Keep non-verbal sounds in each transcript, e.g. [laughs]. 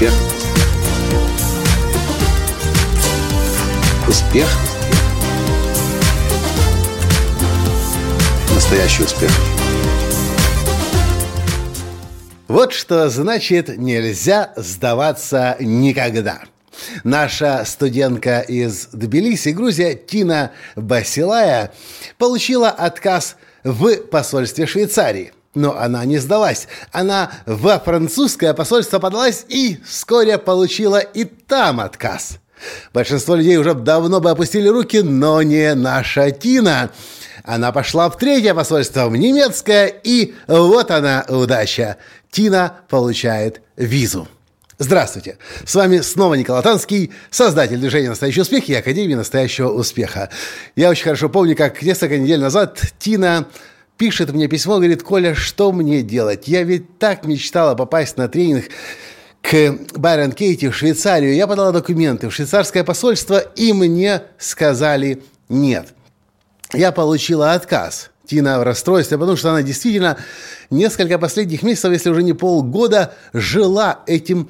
Успех. Успех. Настоящий успех. Вот что значит нельзя сдаваться никогда. Наша студентка из Тбилиси, Грузия, Тина Басилая, получила отказ в посольстве Швейцарии. Но она не сдалась. Она во французское посольство подалась и вскоре получила и там отказ. Большинство людей уже давно бы опустили руки, но не наша Тина. Она пошла в третье посольство, в немецкое, и вот она удача. Тина получает визу. Здравствуйте! С вами снова Николай Танский, создатель движения «Настоящий успех» и Академии «Настоящего успеха». Я очень хорошо помню, как несколько недель назад Тина пишет мне письмо, говорит, Коля, что мне делать? Я ведь так мечтала попасть на тренинг к Байрон Кейти в Швейцарию. Я подала документы в швейцарское посольство, и мне сказали нет. Я получила отказ. Тина в расстройстве, потому что она действительно несколько последних месяцев, если уже не полгода, жила этим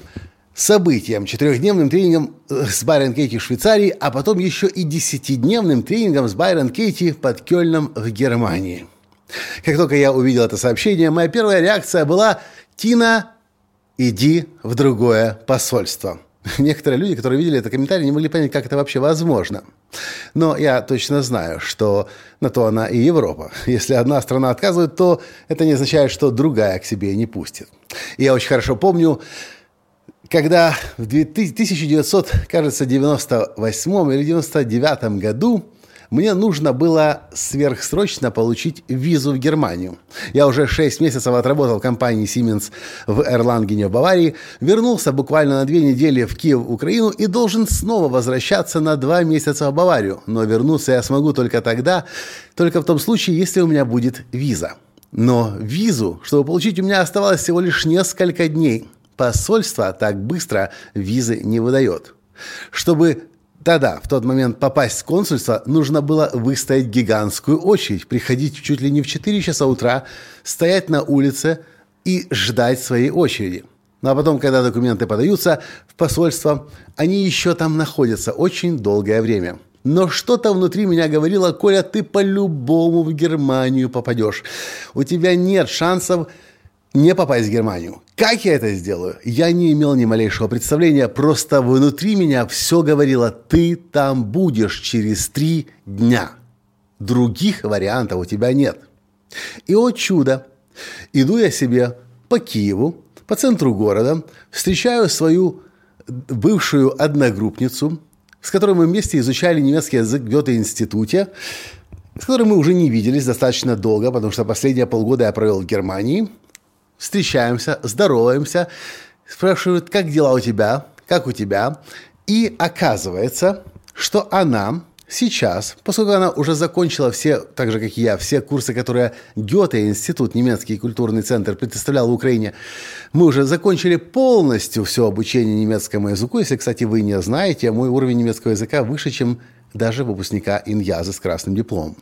событием, четырехдневным тренингом э, с Байрон Кейти в Швейцарии, а потом еще и десятидневным тренингом с Байрон Кейти под Кёльном в Германии. Как только я увидел это сообщение, моя первая реакция была «Тина, иди в другое посольство». [laughs] Некоторые люди, которые видели этот комментарий, не могли понять, как это вообще возможно. Но я точно знаю, что на то она и Европа. [laughs] Если одна страна отказывает, то это не означает, что другая к себе не пустит. И я очень хорошо помню, когда в 1998 или 99 году мне нужно было сверхсрочно получить визу в Германию. Я уже 6 месяцев отработал в компании Siemens в Эрлангене в Баварии, вернулся буквально на две недели в Киев, Украину и должен снова возвращаться на два месяца в Баварию. Но вернуться я смогу только тогда, только в том случае, если у меня будет виза. Но визу, чтобы получить, у меня оставалось всего лишь несколько дней. Посольство так быстро визы не выдает. Чтобы да-да, в тот момент попасть в консульство нужно было выстоять гигантскую очередь, приходить чуть ли не в 4 часа утра, стоять на улице и ждать своей очереди. Ну а потом, когда документы подаются в посольство, они еще там находятся очень долгое время. Но что-то внутри меня говорило, Коля, ты по-любому в Германию попадешь. У тебя нет шансов не попасть в Германию. Как я это сделаю? Я не имел ни малейшего представления, просто внутри меня все говорило, ты там будешь через три дня. Других вариантов у тебя нет. И о чудо, иду я себе по Киеву, по центру города, встречаю свою бывшую одногруппницу, с которой мы вместе изучали немецкий язык в Гёте-институте, с которой мы уже не виделись достаточно долго, потому что последние полгода я провел в Германии – встречаемся, здороваемся, спрашивают, как дела у тебя, как у тебя. И оказывается, что она сейчас, поскольку она уже закончила все, так же как и я, все курсы, которые Гёте, институт, немецкий культурный центр предоставлял в Украине, мы уже закончили полностью все обучение немецкому языку. Если, кстати, вы не знаете, мой уровень немецкого языка выше, чем даже выпускника Иньяза с красным дипломом.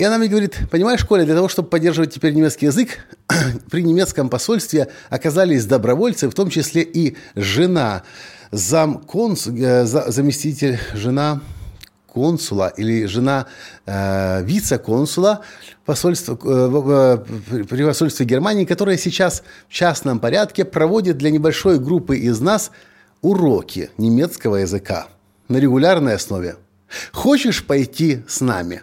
И она мне говорит, понимаешь, Коля, для того, чтобы поддерживать теперь немецкий язык, [clears throat] при немецком посольстве оказались добровольцы, в том числе и жена, зам э, заместитель, жена консула или жена э, вице-консула посольства, э, при посольстве Германии, которая сейчас в частном порядке проводит для небольшой группы из нас уроки немецкого языка на регулярной основе. Хочешь пойти с нами?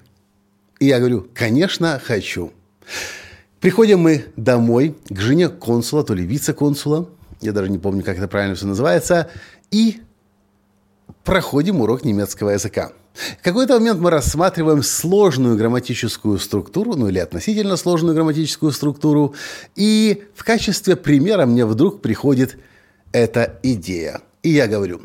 И я говорю, конечно, хочу. Приходим мы домой к жене консула, то ли вице-консула, я даже не помню, как это правильно все называется, и проходим урок немецкого языка. В какой-то момент мы рассматриваем сложную грамматическую структуру, ну или относительно сложную грамматическую структуру, и в качестве примера мне вдруг приходит эта идея. И я говорю,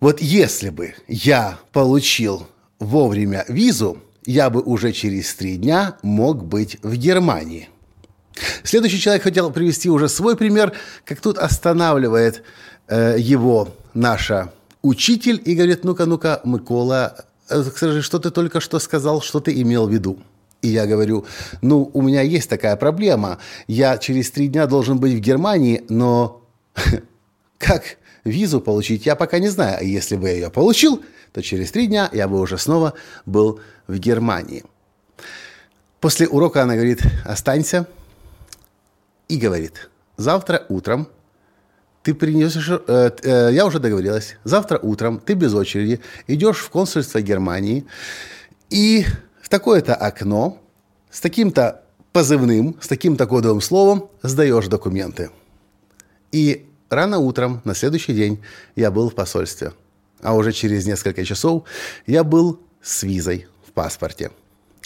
вот если бы я получил вовремя визу, я бы уже через три дня мог быть в Германии. Следующий человек хотел привести уже свой пример, как тут останавливает э, его наша учитель и говорит, ну-ка, ну-ка, Микола, э, скажи, что ты только что сказал, что ты имел в виду? И я говорю, ну, у меня есть такая проблема. Я через три дня должен быть в Германии, но [laughs] Как визу получить, я пока не знаю. А если бы я ее получил, то через три дня я бы уже снова был в Германии. После урока она говорит, останься. И говорит, завтра утром ты принесешь... Э, э, я уже договорилась. Завтра утром ты без очереди идешь в консульство Германии и в такое-то окно с таким-то позывным, с таким-то кодовым словом сдаешь документы. И рано утром, на следующий день, я был в посольстве. А уже через несколько часов я был с визой в паспорте.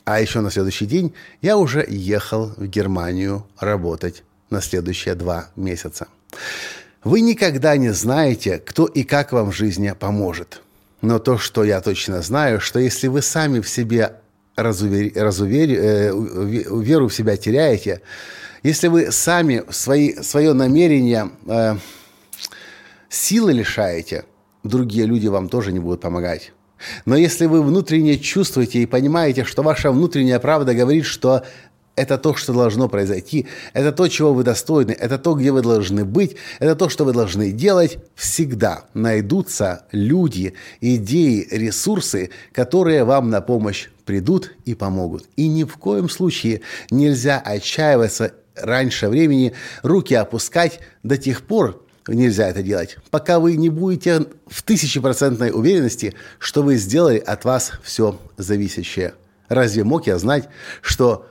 А еще на следующий день я уже ехал в Германию работать на следующие два месяца. Вы никогда не знаете, кто и как вам в жизни поможет. Но то, что я точно знаю, что если вы сами в себе разувер... Разувер... Э, веру в себя теряете, если вы сами свои, свое намерение э, силы лишаете, другие люди вам тоже не будут помогать. Но если вы внутренне чувствуете и понимаете, что ваша внутренняя правда говорит, что это то, что должно произойти, это то, чего вы достойны, это то, где вы должны быть, это то, что вы должны делать, всегда найдутся люди, идеи, ресурсы, которые вам на помощь придут и помогут. И ни в коем случае нельзя отчаиваться раньше времени, руки опускать. До тех пор, нельзя это делать, пока вы не будете в тысячепроцентной уверенности, что вы сделали от вас все зависящее. Разве мог я знать, что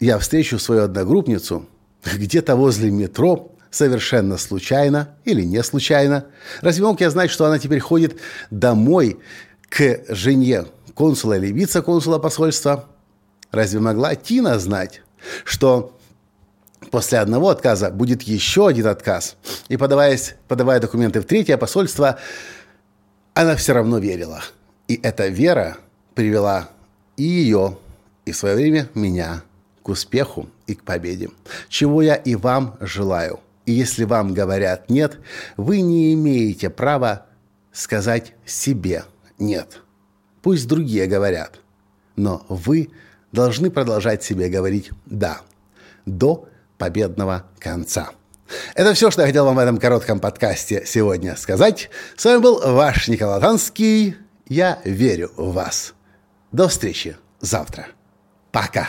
я встречу свою одногруппницу где-то возле метро совершенно случайно или не случайно? Разве мог я знать, что она теперь ходит домой к жене консула или вице-консула посольства? Разве могла Тина знать, что после одного отказа будет еще один отказ. И подаваясь, подавая документы в третье посольство, она все равно верила. И эта вера привела и ее, и в свое время меня к успеху и к победе. Чего я и вам желаю. И если вам говорят «нет», вы не имеете права сказать себе «нет». Пусть другие говорят, но вы должны продолжать себе говорить «да» до победного конца. Это все, что я хотел вам в этом коротком подкасте сегодня сказать. С вами был ваш Николай Танский. Я верю в вас. До встречи завтра. Пока.